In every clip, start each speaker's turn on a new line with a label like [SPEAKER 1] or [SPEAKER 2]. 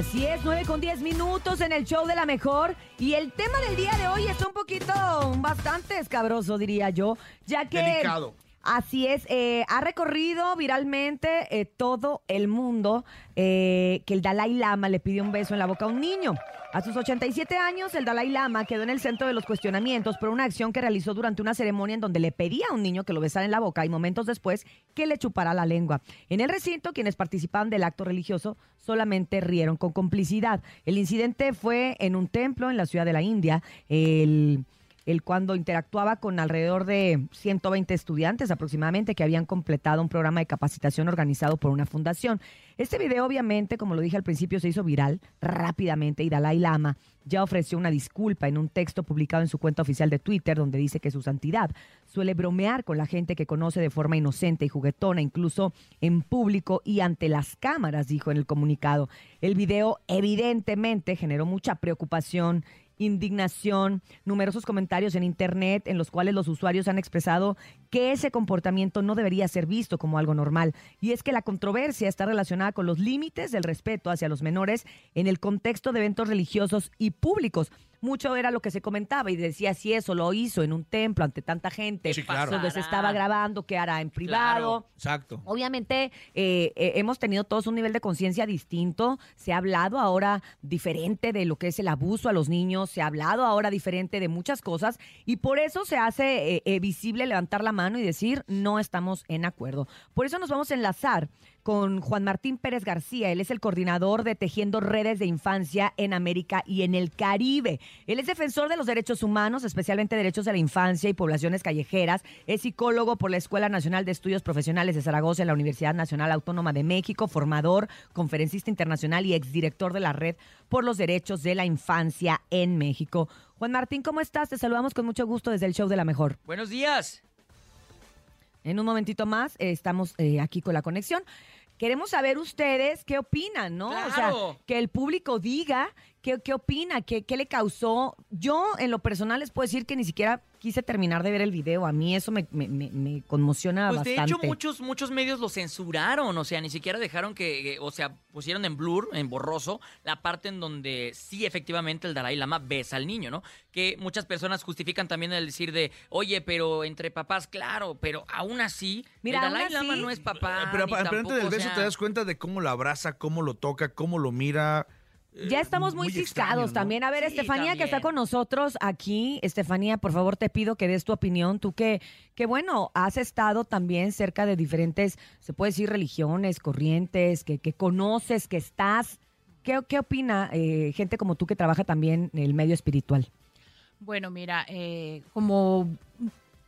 [SPEAKER 1] Así es, 9 con 10 minutos en el show de la mejor. Y el tema del día de hoy es un poquito, bastante escabroso, diría yo, ya que... Así es, eh, ha recorrido viralmente eh, todo el mundo eh, que el Dalai Lama le pidió un beso en la boca a un niño. A sus 87 años, el Dalai Lama quedó en el centro de los cuestionamientos por una acción que realizó durante una ceremonia en donde le pedía a un niño que lo besara en la boca y momentos después que le chupara la lengua. En el recinto, quienes participaban del acto religioso solamente rieron con complicidad. El incidente fue en un templo en la ciudad de la India. El el cuando interactuaba con alrededor de 120 estudiantes aproximadamente que habían completado un programa de capacitación organizado por una fundación. Este video obviamente, como lo dije al principio, se hizo viral rápidamente y Dalai Lama ya ofreció una disculpa en un texto publicado en su cuenta oficial de Twitter donde dice que su santidad suele bromear con la gente que conoce de forma inocente y juguetona, incluso en público y ante las cámaras, dijo en el comunicado. El video evidentemente generó mucha preocupación indignación, numerosos comentarios en Internet en los cuales los usuarios han expresado que ese comportamiento no debería ser visto como algo normal. Y es que la controversia está relacionada con los límites del respeto hacia los menores en el contexto de eventos religiosos y públicos mucho era lo que se comentaba y decía si eso lo hizo en un templo ante tanta gente, donde se estaba grabando, que hará en privado.
[SPEAKER 2] exacto.
[SPEAKER 1] Obviamente eh, eh, hemos tenido todos un nivel de conciencia distinto, se ha hablado ahora diferente de lo que es el abuso a los niños, se ha hablado ahora diferente de muchas cosas y por eso se hace eh, visible levantar la mano y decir no estamos en acuerdo. Por eso nos vamos a enlazar con Juan Martín Pérez García. Él es el coordinador de Tejiendo Redes de Infancia en América y en el Caribe. Él es defensor de los derechos humanos, especialmente derechos de la infancia y poblaciones callejeras. Es psicólogo por la Escuela Nacional de Estudios Profesionales de Zaragoza en la Universidad Nacional Autónoma de México, formador, conferencista internacional y exdirector de la Red por los Derechos de la Infancia en México. Juan Martín, ¿cómo estás? Te saludamos con mucho gusto desde el show de la mejor.
[SPEAKER 3] Buenos días.
[SPEAKER 1] En un momentito más eh, estamos eh, aquí con la conexión. Queremos saber ustedes qué opinan, ¿no? O sea, que el público diga qué, qué opina, qué, qué le causó. Yo, en lo personal, les puedo decir que ni siquiera quise terminar de ver el video. A mí eso me, me, me, conmociona
[SPEAKER 3] pues
[SPEAKER 1] bastante.
[SPEAKER 3] De hecho, muchos, muchos medios lo censuraron. O sea, ni siquiera dejaron que, o sea, pusieron en blur, en borroso, la parte en donde sí, efectivamente, el Dalai Lama besa al niño, ¿no? Que muchas personas justifican también el decir de, oye, pero entre papás, claro, pero aún así, Mira, el Dalai Lama no es papá.
[SPEAKER 2] Pero frente del beso te das cuenta de cómo lo abraza, cómo lo toca, cómo lo mira.
[SPEAKER 1] Ya estamos muy, ciscados también. A ver, Estefanía, que está con nosotros aquí. Estefanía, por favor, te pido que des tu opinión. Tú que, que, bueno, has estado también cerca de diferentes, se puede decir, religiones, corrientes, que, que conoces, que estás. ¿Qué, qué opina eh, gente como tú que trabaja también en el medio espiritual?
[SPEAKER 4] Bueno, mira, eh, como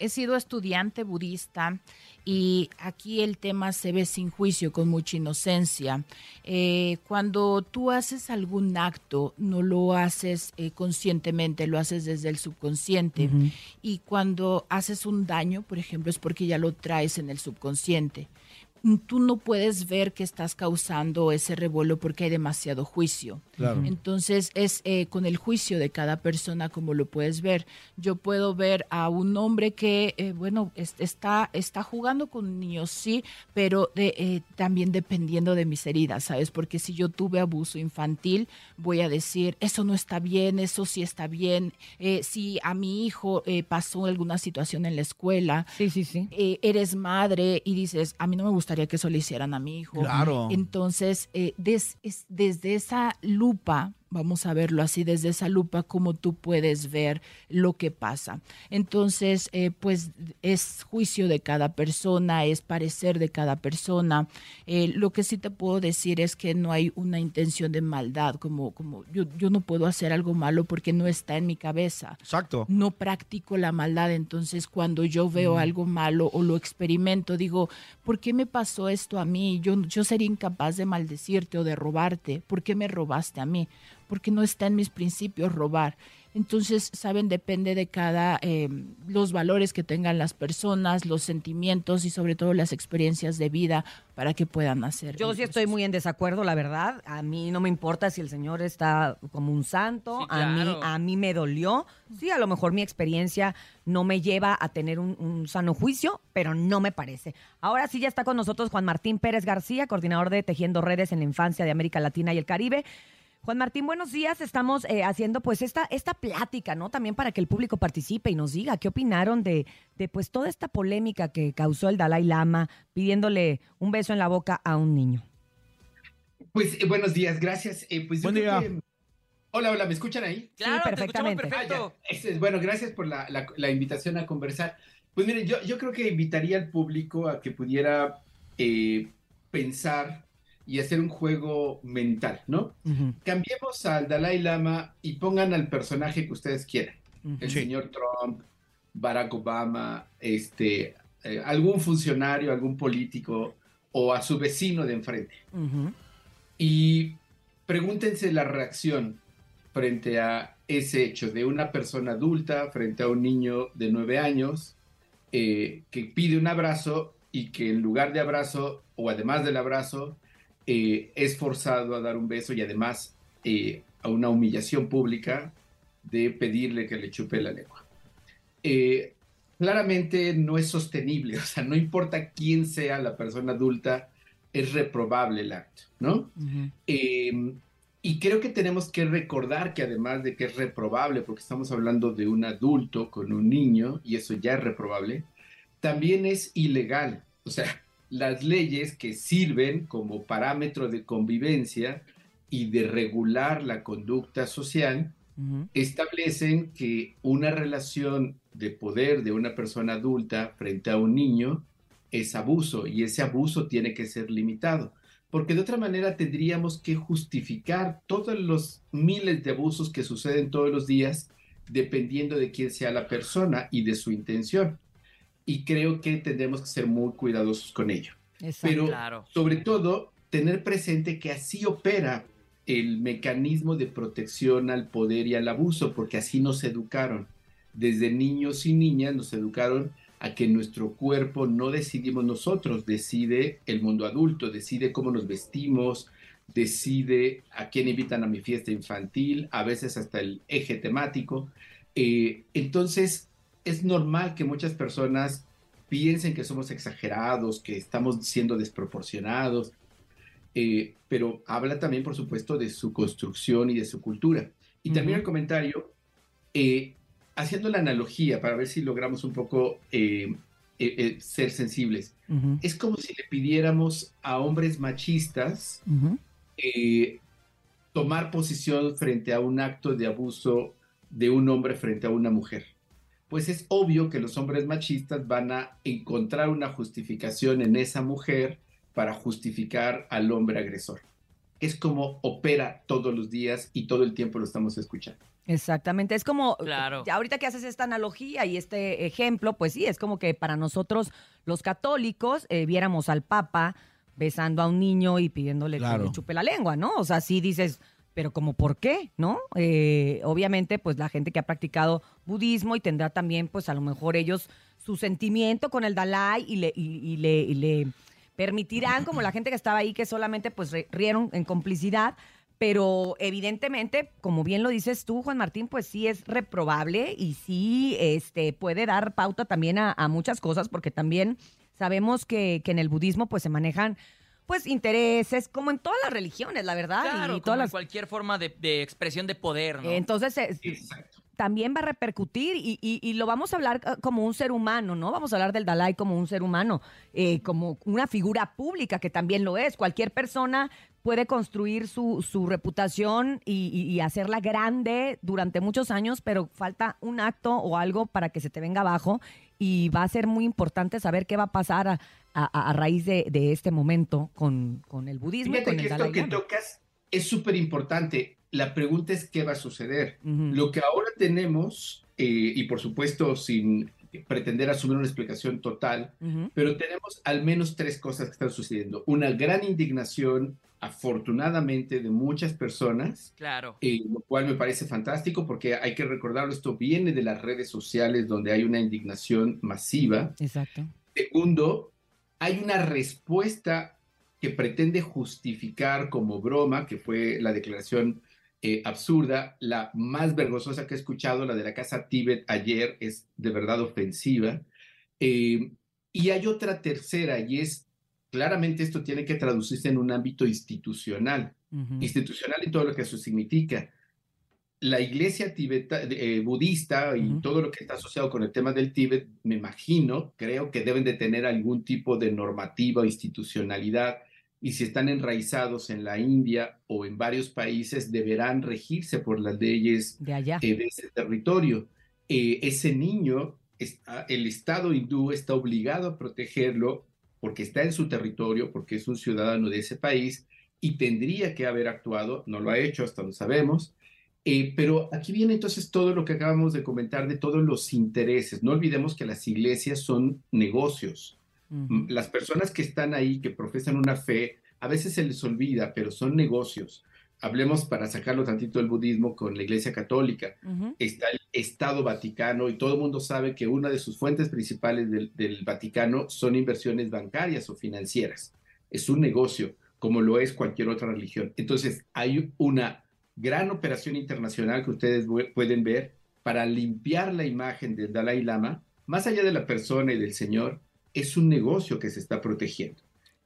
[SPEAKER 4] he sido estudiante budista y aquí el tema se ve sin juicio, con mucha inocencia. Eh, cuando tú haces algún acto, no lo haces eh, conscientemente, lo haces desde el subconsciente. Y cuando haces un daño, por ejemplo, es porque ya lo traes en el subconsciente tú no puedes ver que estás causando ese revuelo porque hay demasiado juicio. Entonces es eh, con el juicio de cada persona como lo puedes ver. Yo puedo ver a un hombre que, eh, bueno, está, está jugando con niños, sí, pero de, eh, también dependiendo de mis heridas, ¿sabes? Porque si yo tuve abuso infantil, voy a decir, eso no está bien, eso sí está bien. si a mi hijo pasó alguna situación en la escuela,
[SPEAKER 1] sí, sí, sí.
[SPEAKER 4] eres madre y dices, a mí no me gusta que eso le hicieran a mi hijo.
[SPEAKER 2] Claro.
[SPEAKER 4] Entonces, eh, desde esa lupa vamos a verlo así desde esa lupa, como tú puedes ver lo que pasa. Entonces, eh, pues es juicio de cada persona, es parecer de cada persona. Eh, lo que sí te puedo decir es que no hay una intención de maldad, como, como yo, yo no puedo hacer algo malo porque no está en mi cabeza.
[SPEAKER 2] Exacto.
[SPEAKER 4] No practico la maldad, entonces cuando yo veo mm. algo malo o lo experimento, digo, ¿por qué me pasó esto a mí? Yo, yo sería incapaz de maldecirte o de robarte. ¿Por qué me robaste a mí? Porque no está en mis principios robar. Entonces, saben, depende de cada, eh, los valores que tengan las personas, los sentimientos y sobre todo las experiencias de vida para que puedan hacer.
[SPEAKER 1] Yo sí estoy muy en desacuerdo, la verdad. A mí no me importa si el Señor está como un santo. a, mí, a mí me dolió. Sí, a lo mejor mi experiencia no me lleva a tener un, un sano juicio, pero no me parece. Ahora sí ya está con nosotros Juan Martín Pérez García, coordinador de Tejiendo Redes en la Infancia de América Latina y el Caribe. Juan Martín, buenos días. Estamos eh, haciendo pues esta, esta plática, ¿no? También para que el público participe y nos diga qué opinaron de, de pues toda esta polémica que causó el Dalai Lama pidiéndole un beso en la boca a un niño.
[SPEAKER 5] Pues eh, buenos días, gracias. Eh, pues,
[SPEAKER 2] Buen día.
[SPEAKER 5] que- Hola, hola, ¿me escuchan ahí?
[SPEAKER 3] Claro, escuchamos
[SPEAKER 1] perfectamente.
[SPEAKER 5] Ah,
[SPEAKER 3] perfecto.
[SPEAKER 5] Este, bueno, gracias por la, la- la invitación a conversar. Pues miren, yo, yo creo que invitaría al público a que pudiera eh, pensar y hacer un juego mental, ¿no? Cambiemos al Dalai Lama y pongan al personaje que ustedes quieran. El
[SPEAKER 2] Sí.
[SPEAKER 5] señor Trump, Barack Obama, este, eh, algún funcionario, algún político o a su vecino de enfrente. Y pregúntense la reacción frente a ese hecho de una persona adulta frente a un niño de nueve años eh, que pide un abrazo y que en lugar de abrazo o además del abrazo eh, es forzado a dar un beso y además eh, a una humillación pública de pedirle que le chupe la lengua. Eh, claramente no es sostenible, o sea, no importa quién sea la persona adulta, es reprobable el acto, ¿no? Eh, y creo que tenemos que recordar que además de que es reprobable, porque estamos hablando de un adulto con un niño, y eso ya es reprobable, también es ilegal. O sea, las leyes que sirven como parámetro de convivencia y de regular la conducta social establecen que una relación de poder de una persona adulta frente a un niño es abuso y ese abuso tiene que ser limitado, porque de otra manera tendríamos que justificar todos los miles de abusos que suceden todos los días dependiendo de quién sea la persona y de su intención. Y creo que tendremos que ser muy cuidadosos con ello.
[SPEAKER 1] Exacto.
[SPEAKER 5] Pero
[SPEAKER 3] Claro.
[SPEAKER 5] sobre todo, tener presente que así opera el mecanismo de protección al poder y al abuso, porque así nos educaron. Desde niños y niñas nos educaron a que nuestro cuerpo no decidimos nosotros, decide el mundo adulto, decide cómo nos vestimos, decide a quién invitan a mi fiesta infantil, a veces hasta el eje temático. Eh, entonces, es normal que muchas personas piensen que somos exagerados, que estamos siendo desproporcionados, eh, pero habla también, por supuesto, de su construcción y de su cultura. Y también
[SPEAKER 1] Ujú.
[SPEAKER 5] el comentario, eh, haciendo la analogía para ver si logramos un poco eh, ser sensibles, es como si le pidiéramos a hombres machistas tomar posición frente a un acto de abuso de un hombre frente a una mujer. Pues es obvio que los hombres machistas van a encontrar una justificación en esa mujer para justificar al hombre agresor. Es como opera todos los días y todo el tiempo lo estamos escuchando.
[SPEAKER 1] Exactamente, es como,
[SPEAKER 3] Claro.
[SPEAKER 1] ya ahorita que haces esta analogía y este ejemplo, pues sí, es como que para nosotros los católicos eh, viéramos al Papa besando a un niño y pidiéndole
[SPEAKER 2] Claro.
[SPEAKER 1] que le chupe la lengua, ¿no? O sea, sí dices, pero como por qué, ¿no? Eh, obviamente, pues la gente que ha practicado budismo y tendrá también, pues a lo mejor ellos su sentimiento con el Dalai y le, le, permitirán, como la gente que estaba ahí, que solamente pues rieron en complicidad, pero evidentemente, como bien lo dices tú, Juan Martín, pues sí es reprobable y sí este, puede dar pauta también a, a muchas cosas, porque también sabemos que, que en el budismo pues se manejan pues intereses, como en todas las religiones, la verdad.
[SPEAKER 3] Claro,
[SPEAKER 1] y
[SPEAKER 3] como
[SPEAKER 1] todas
[SPEAKER 3] en
[SPEAKER 1] las...
[SPEAKER 3] cualquier forma de, de expresión de poder, ¿no?
[SPEAKER 1] Entonces, eh,
[SPEAKER 5] Exacto.
[SPEAKER 1] también va a repercutir y, y- y lo vamos a hablar eh, como un ser humano, ¿no? Vamos a hablar del Dalai como un ser humano, eh, como una figura pública que también lo es. Cualquier persona puede construir su, su reputación y, y- y hacerla grande durante muchos años, pero falta un acto o algo para que se te venga abajo y va a ser muy importante saber qué va a pasar a, a- a raíz de, de este momento con, con el budismo y
[SPEAKER 5] Fíjate
[SPEAKER 1] con
[SPEAKER 5] que
[SPEAKER 1] el
[SPEAKER 5] esto
[SPEAKER 1] Dalai
[SPEAKER 5] que
[SPEAKER 1] Lama.
[SPEAKER 5] tocas es súper importante. La pregunta es qué va a suceder. Lo que ahora tenemos, eh, y por supuesto sin pretender asumir una explicación total, pero tenemos al menos tres cosas que están sucediendo. Una gran indignación, afortunadamente, de muchas personas,
[SPEAKER 3] Claro.
[SPEAKER 5] eh, lo cual me parece fantástico porque hay que recordarlo, esto viene de las redes sociales donde hay una indignación masiva.
[SPEAKER 1] Exacto.
[SPEAKER 5] Segundo, hay una respuesta que pretende justificar como broma, que fue la declaración eh, absurda, la más vergonzosa que he escuchado, la de la Casa Tíbet ayer, es de verdad ofensiva. Eh, y hay otra tercera, y es claramente esto tiene que traducirse en un ámbito institucional, institucional en todo lo que eso significa. La iglesia tibeta, eh, budista y todo lo que está asociado con el tema del Tíbet, me imagino, creo que deben de tener algún tipo de normativa o institucionalidad y si están enraizados en la India o en varios países, deberán regirse por las leyes
[SPEAKER 1] de, allá.
[SPEAKER 5] Eh, de ese territorio. Eh, ese niño, está, el Estado hindú está obligado a protegerlo porque está en su territorio, porque es un ciudadano de ese país y tendría que haber actuado, no lo ha hecho, hasta lo sabemos. Eh, pero aquí viene entonces todo lo que acabamos de comentar de todos los intereses. No olvidemos que las iglesias son negocios. Las personas que están ahí, que profesan una fe, a veces se les olvida, pero son negocios. Hablemos para sacarlo tantito del budismo con la Iglesia Católica. Está el Estado Vaticano y todo el mundo sabe que una de sus fuentes principales del, del Vaticano son inversiones bancarias o financieras. Es un negocio, como lo es cualquier otra religión. Entonces, hay una gran operación internacional que ustedes pueden ver para limpiar la imagen del Dalai Lama, más allá de la persona y del Señor, es un negocio que se está protegiendo.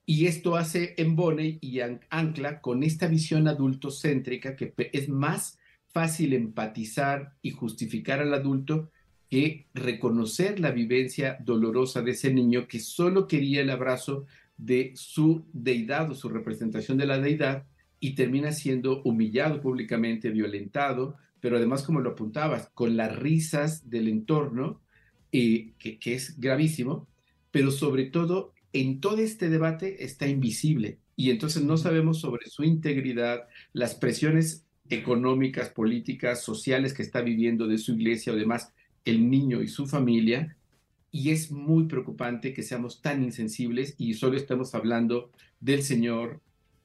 [SPEAKER 5] Y esto hace embone y ancla con esta visión adultocéntrica que es más fácil empatizar y justificar al adulto que reconocer la vivencia dolorosa de ese niño que solo quería el abrazo de su deidad o su representación de la deidad y termina siendo humillado públicamente, violentado, pero además, como lo apuntabas, con las risas del entorno, eh, que, que es gravísimo, pero sobre todo en todo este debate está invisible y entonces no sabemos sobre su integridad, las presiones económicas, políticas, sociales que está viviendo de su iglesia o demás el niño y su familia. Y es muy preocupante que seamos tan insensibles y solo estamos hablando del Señor,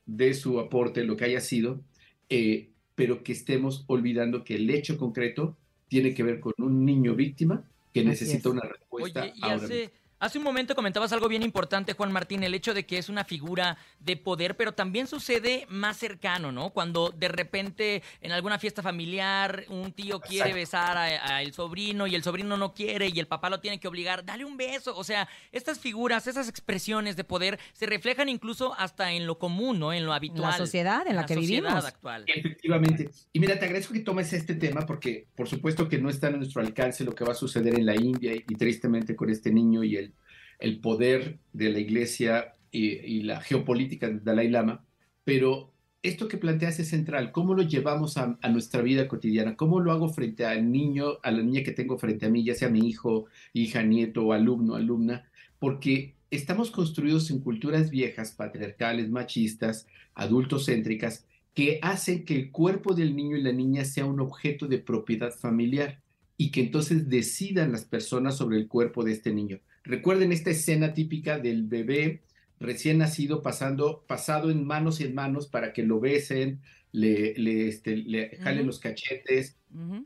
[SPEAKER 5] de su aporte, lo que haya sido, eh, pero que estemos olvidando que el hecho concreto tiene que ver con un niño víctima que necesita una respuesta.
[SPEAKER 3] Oye, y hace, Hace un momento comentabas algo bien importante, Juan Martín, el hecho de que es una figura de poder, pero también sucede más cercano, ¿no? Cuando de repente en alguna fiesta familiar un tío quiere besar al sobrino y el sobrino no quiere y el papá lo tiene que obligar, dale un beso. O sea, estas figuras, esas expresiones de poder se reflejan incluso hasta en lo común, ¿no? En lo habitual.
[SPEAKER 1] En la sociedad en la, que vivimos.
[SPEAKER 3] actual.
[SPEAKER 5] Efectivamente. Y mira, te agradezco que tomes este tema porque por supuesto que no está en nuestro alcance lo que va a suceder en la India y, y tristemente con este niño y el el, poder de la iglesia y, la geopolítica del Dalai Lama, pero esto que planteas es central. ¿Cómo lo llevamos a, nuestra vida cotidiana? ¿Cómo lo hago frente al niño, a la niña que tengo frente a mí, ya sea mi hijo, hija, nieto, alumno, alumna? Porque estamos construidos en culturas viejas, patriarcales, machistas, adultocéntricas, que hacen que el cuerpo del niño y la niña sea un objeto de propiedad familiar y que entonces decidan las personas sobre el cuerpo de este niño. Recuerden esta escena típica del bebé recién nacido pasando, pasado en manos y en manos para que lo besen, le, le, este, le jalen los cachetes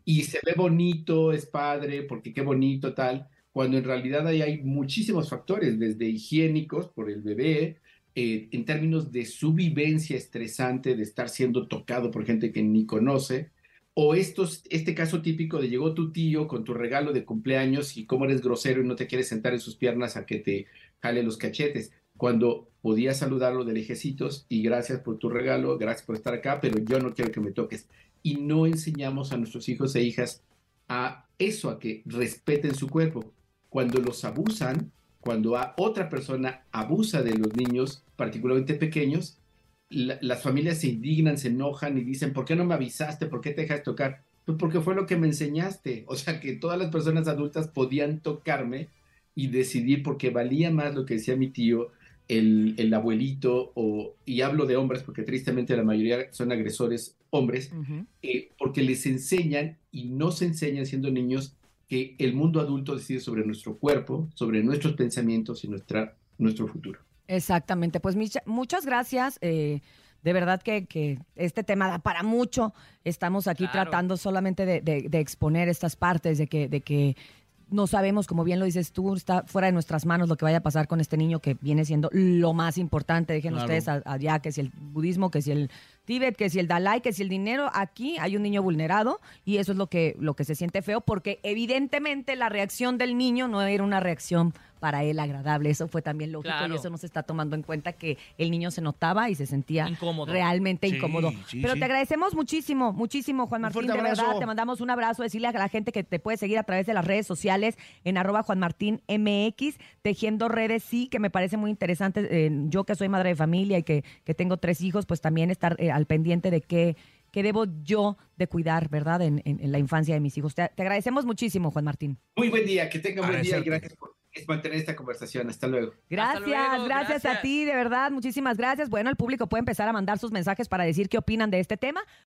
[SPEAKER 5] y se ve bonito, es padre, porque qué bonito tal, cuando en realidad ahí hay muchísimos factores, desde higiénicos por el bebé, eh, en términos de su vivencia estresante de estar siendo tocado por gente que ni conoce, o estos, este caso típico de llegó tu tío con tu regalo de cumpleaños y cómo eres grosero y no te quieres sentar en sus piernas a que te jale los cachetes, cuando podías saludarlo de lejecitos y gracias por tu regalo, gracias por estar acá, pero yo no quiero que me toques. Y no enseñamos a nuestros hijos e hijas a eso, a que respeten su cuerpo. Cuando los abusan, cuando a otra persona abusa de los niños, particularmente pequeños, las familias se indignan, se enojan y dicen, ¿por qué no me avisaste? ¿Por qué te dejas tocar? Pues porque fue lo que me enseñaste. O sea, que todas las personas adultas podían tocarme y decidir porque valía más lo que decía mi tío, el, el abuelito, o, y hablo de hombres porque tristemente la mayoría son agresores hombres, eh, porque les enseñan y no se enseñan siendo niños que el mundo adulto decide sobre nuestro cuerpo, sobre nuestros pensamientos y nuestra, nuestro futuro.
[SPEAKER 1] Exactamente, pues muchas gracias. Eh, de verdad que, este tema da para mucho. Estamos aquí tratando solamente de, exponer estas partes, de que, de que no sabemos, como bien lo dices tú, está fuera de nuestras manos lo que vaya a pasar con este niño que viene siendo lo más importante. Dejen ustedes allá que si el budismo, que si el Tíbet, que si el Dalai, que si el dinero, aquí hay un niño vulnerado y eso es lo que, lo que se siente feo porque evidentemente la reacción del niño no era una reacción para él agradable. Eso fue también lógico
[SPEAKER 3] Claro.
[SPEAKER 1] y eso no se está tomando en cuenta que el niño se notaba y se sentía
[SPEAKER 3] Incómodo.
[SPEAKER 1] realmente
[SPEAKER 2] Sí,
[SPEAKER 1] incómodo.
[SPEAKER 2] sí,
[SPEAKER 1] Pero
[SPEAKER 2] sí.
[SPEAKER 1] te agradecemos muchísimo, muchísimo, Juan Martín. De verdad,
[SPEAKER 2] abrazo.
[SPEAKER 1] te mandamos un abrazo. Decirle a la gente que te puede seguir a través de las redes sociales en arroba Juan Martín MX, tejiendo redes, sí, que me parece muy interesante. eh, yo que soy madre de familia y que, que tengo tres hijos, pues también estar eh, al pendiente de qué, qué debo yo de cuidar, ¿verdad? En, en- en la infancia de mis hijos. Te, te agradecemos muchísimo, Juan Martín.
[SPEAKER 5] Muy buen día, que tenga buen día y gracias por mantener esta conversación. Hasta luego.
[SPEAKER 1] Gracias,
[SPEAKER 3] luego,
[SPEAKER 1] gracias a ti, de verdad, muchísimas gracias. Bueno, el público puede empezar a mandar sus mensajes para decir qué opinan de este tema.